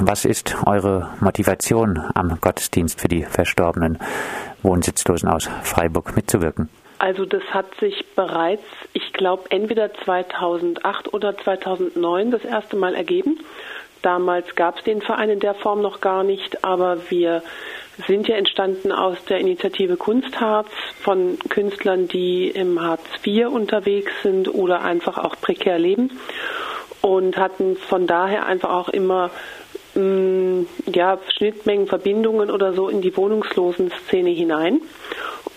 was ist eure Motivation am Gottesdienst für die verstorbenen Wohnsitzlosen aus Freiburg mitzuwirken? Also das hat sich bereits, ich glaube, entweder 2008 oder 2009 das erste Mal ergeben. Damals gab es den Verein in der Form noch gar nicht, aber wir sind ja entstanden aus der Initiative Kunstharz von Künstlern, die im Hartz IV unterwegs sind oder einfach auch prekär leben und hatten von daher einfach auch immer mh, mm, ja, Schnittmengen, Verbindungen oder so in die wohnungslosen Szene hinein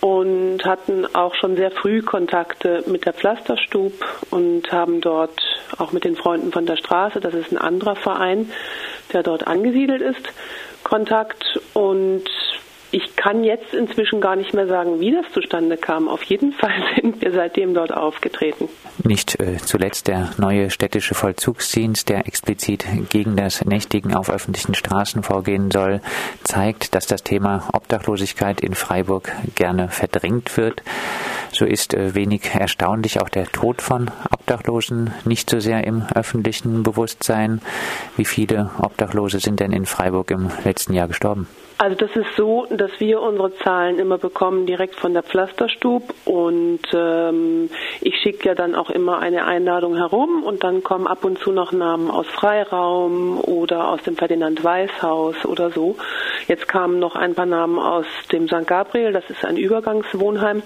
und hatten auch schon sehr früh Kontakte mit der Pflasterstub und haben dort auch mit den Freunden von der Straße, das ist ein anderer Verein, der dort angesiedelt ist, Kontakt und ich kann jetzt inzwischen gar nicht mehr sagen, wie das zustande kam. Auf jeden Fall sind wir seitdem dort aufgetreten. Nicht äh, zuletzt der neue städtische Vollzugsdienst, der explizit gegen das Nächtigen auf öffentlichen Straßen vorgehen soll, zeigt, dass das Thema Obdachlosigkeit in Freiburg gerne verdrängt wird. So ist äh, wenig erstaunlich auch der Tod von Obdachlosen nicht so sehr im öffentlichen Bewusstsein. Wie viele Obdachlose sind denn in Freiburg im letzten Jahr gestorben? Also das ist so, dass wir unsere Zahlen immer bekommen direkt von der Pflasterstub und ähm, ich schicke ja dann auch immer eine Einladung herum und dann kommen ab und zu noch Namen aus Freiraum oder aus dem Ferdinand Weiß Haus oder so. Jetzt kamen noch ein paar Namen aus dem St. Gabriel, das ist ein Übergangswohnheim.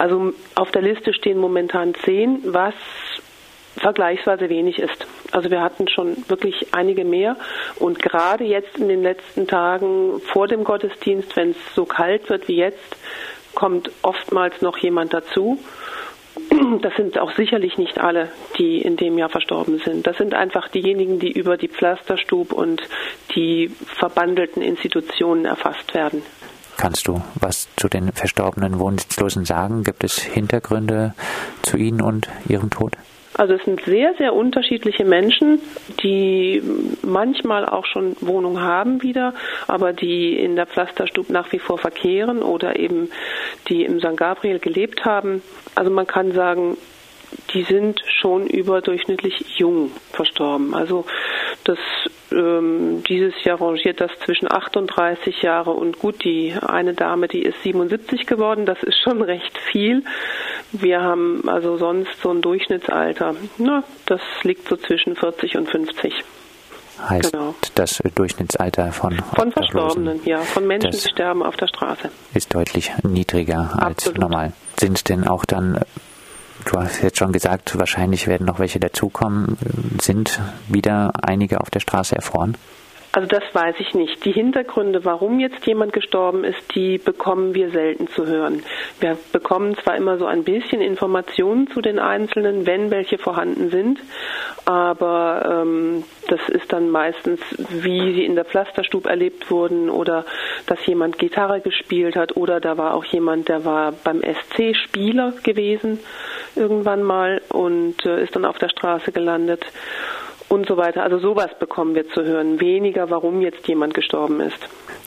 Also auf der Liste stehen momentan zehn, was vergleichsweise wenig ist. Also wir hatten schon wirklich einige mehr und gerade jetzt in den letzten Tagen vor dem Gottesdienst, wenn es so kalt wird wie jetzt, kommt oftmals noch jemand dazu. Das sind auch sicherlich nicht alle, die in dem Jahr verstorben sind. Das sind einfach diejenigen, die über die Pflasterstub und die verbandelten Institutionen erfasst werden. Kannst du was zu den verstorbenen Wohnsitzlosen sagen? Gibt es Hintergründe zu ihnen und ihrem Tod? Also es sind sehr, sehr unterschiedliche Menschen, die manchmal auch schon Wohnung haben wieder, aber die in der Pflasterstube nach wie vor verkehren oder eben die im St. Gabriel gelebt haben. Also man kann sagen, die sind schon überdurchschnittlich jung verstorben. Also das ähm, dieses Jahr rangiert das zwischen 38 Jahre und gut, die eine Dame, die ist 77 geworden, das ist schon recht viel. Wir haben also sonst so ein Durchschnittsalter, na, das liegt so zwischen 40 und 50 heißt genau. das Durchschnittsalter von Von Verstorbenen, ja, von Menschen, die sterben auf der Straße. Ist deutlich niedriger als Absolut. normal. Sind denn auch dann Du hast jetzt schon gesagt, wahrscheinlich werden noch welche dazukommen. Sind wieder einige auf der Straße erfroren? Also das weiß ich nicht. Die Hintergründe, warum jetzt jemand gestorben ist, die bekommen wir selten zu hören. Wir bekommen zwar immer so ein bisschen Informationen zu den Einzelnen, wenn welche vorhanden sind, aber ähm, das ist dann meistens, wie sie in der Pflasterstube erlebt wurden oder dass jemand Gitarre gespielt hat oder da war auch jemand, der war beim SC Spieler gewesen irgendwann mal und äh, ist dann auf der Straße gelandet und so weiter. Also sowas bekommen wir zu hören. Weniger, warum jetzt jemand gestorben ist.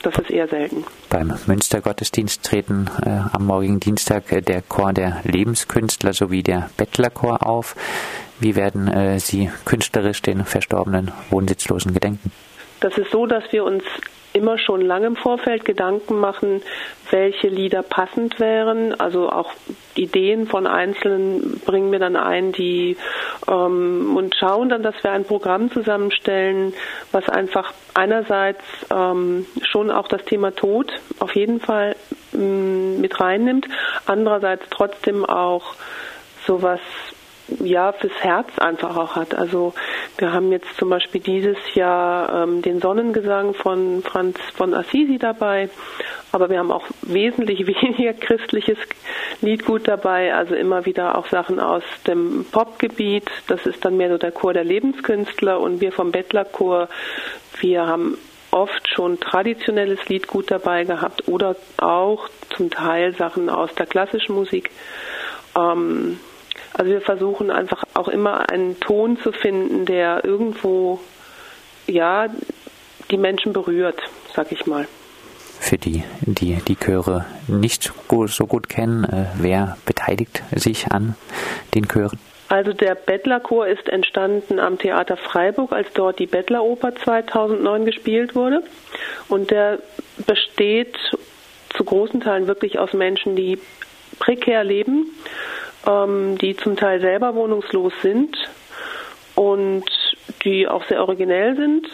Das ist eher selten. Beim Münstergottesdienst treten äh, am morgigen Dienstag äh, der Chor der Lebenskünstler sowie der Bettlerchor auf. Wie werden äh, Sie künstlerisch den verstorbenen Wohnsitzlosen gedenken? Das ist so, dass wir uns immer schon lange im Vorfeld Gedanken machen, welche Lieder passend wären. Also auch Ideen von Einzelnen bringen wir dann ein, die ähm, und schauen dann, dass wir ein Programm zusammenstellen, was einfach einerseits ähm, schon auch das Thema Tod auf jeden Fall ähm, mit reinnimmt, andererseits trotzdem auch sowas ja fürs Herz einfach auch hat. Also wir haben jetzt zum Beispiel dieses Jahr ähm, den Sonnengesang von Franz von Assisi dabei, aber wir haben auch wesentlich weniger christliches Liedgut dabei, also immer wieder auch Sachen aus dem Popgebiet. Das ist dann mehr so der Chor der Lebenskünstler und wir vom Bettlerchor, wir haben oft schon traditionelles Liedgut dabei gehabt oder auch zum Teil Sachen aus der klassischen Musik. Ähm, also wir versuchen einfach auch immer einen Ton zu finden, der irgendwo ja die Menschen berührt, sag ich mal. Für die, die die Chöre nicht so gut kennen, äh, wer beteiligt sich an den Chören? Also der Bettlerchor ist entstanden am Theater Freiburg, als dort die Bettleroper 2009 gespielt wurde. Und der besteht zu großen Teilen wirklich aus Menschen, die prekär leben, ähm, die zum Teil selber wohnungslos sind und die auch sehr originell sind.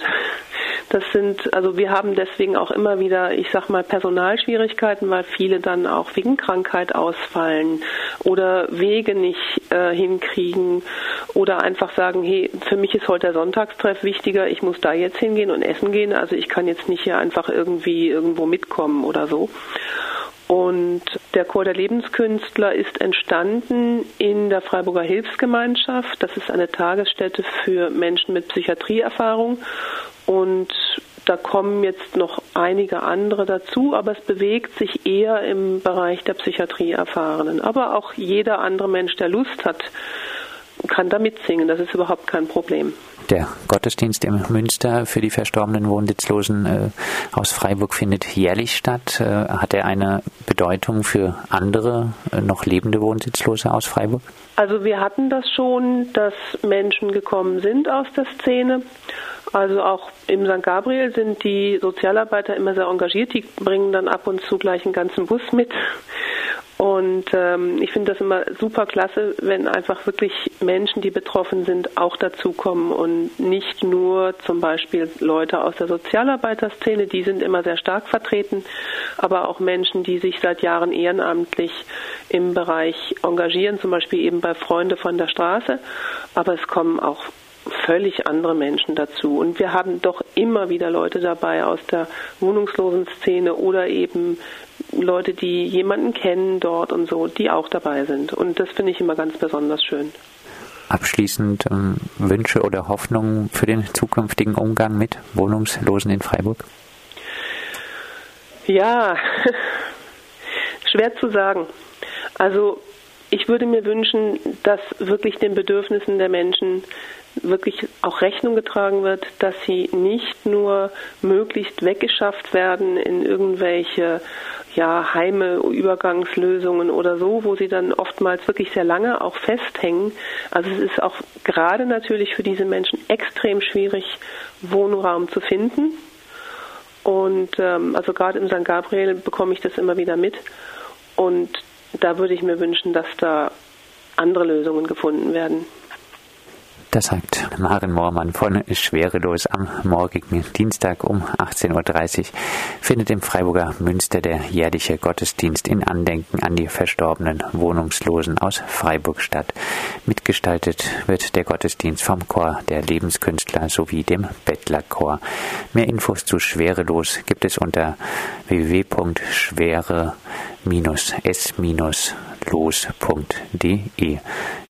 Das sind, also wir haben deswegen auch immer wieder, ich sag mal, Personalschwierigkeiten, weil viele dann auch wegen Krankheit ausfallen oder Wege nicht äh, hinkriegen oder einfach sagen, hey, für mich ist heute der Sonntagstreff wichtiger, ich muss da jetzt hingehen und essen gehen, also ich kann jetzt nicht hier einfach irgendwie irgendwo mitkommen oder so. Und der Chor der Lebenskünstler ist entstanden in der Freiburger Hilfsgemeinschaft. Das ist eine Tagesstätte für Menschen mit Psychiatrieerfahrung. Und da kommen jetzt noch einige andere dazu, aber es bewegt sich eher im Bereich der Psychiatrieerfahrenen. Aber auch jeder andere Mensch, der Lust hat, kann da mitsingen. Das ist überhaupt kein Problem. Der Gottesdienst im Münster für die verstorbenen Wohnsitzlosen äh, aus Freiburg findet jährlich statt. Äh, hat er eine Bedeutung für andere äh, noch lebende Wohnsitzlose aus Freiburg? Also wir hatten das schon, dass Menschen gekommen sind aus der Szene. Also auch im St. Gabriel sind die Sozialarbeiter immer sehr engagiert. Die bringen dann ab und zu gleich einen ganzen Bus mit und ähm, ich finde das immer super klasse, wenn einfach wirklich Menschen, die betroffen sind, auch dazukommen und nicht nur zum Beispiel Leute aus der Sozialarbeiterszene, die sind immer sehr stark vertreten, aber auch Menschen, die sich seit Jahren ehrenamtlich im Bereich engagieren, zum Beispiel eben bei Freunde von der Straße. Aber es kommen auch völlig andere Menschen dazu. Und wir haben doch immer wieder Leute dabei aus der wohnungslosen Szene oder eben Leute, die jemanden kennen dort und so, die auch dabei sind. Und das finde ich immer ganz besonders schön. Abschließend ähm, Wünsche oder Hoffnungen für den zukünftigen Umgang mit Wohnungslosen in Freiburg? Ja, schwer zu sagen. Also ich würde mir wünschen, dass wirklich den Bedürfnissen der Menschen wirklich auch Rechnung getragen wird, dass sie nicht nur möglichst weggeschafft werden in irgendwelche ja, Heime, Übergangslösungen oder so, wo sie dann oftmals wirklich sehr lange auch festhängen. Also es ist auch gerade natürlich für diese Menschen extrem schwierig, Wohnraum zu finden. Und ähm, also gerade im St. Gabriel bekomme ich das immer wieder mit. Und da würde ich mir wünschen, dass da andere Lösungen gefunden werden. Das sagt Maren Moormann von Schwerelos am morgigen Dienstag um 18.30 Uhr findet im Freiburger Münster der jährliche Gottesdienst in Andenken an die verstorbenen Wohnungslosen aus Freiburg statt. Mitgestaltet wird der Gottesdienst vom Chor der Lebenskünstler sowie dem Bettlerchor. Mehr Infos zu Schwerelos gibt es unter www.schwere-s-los.de.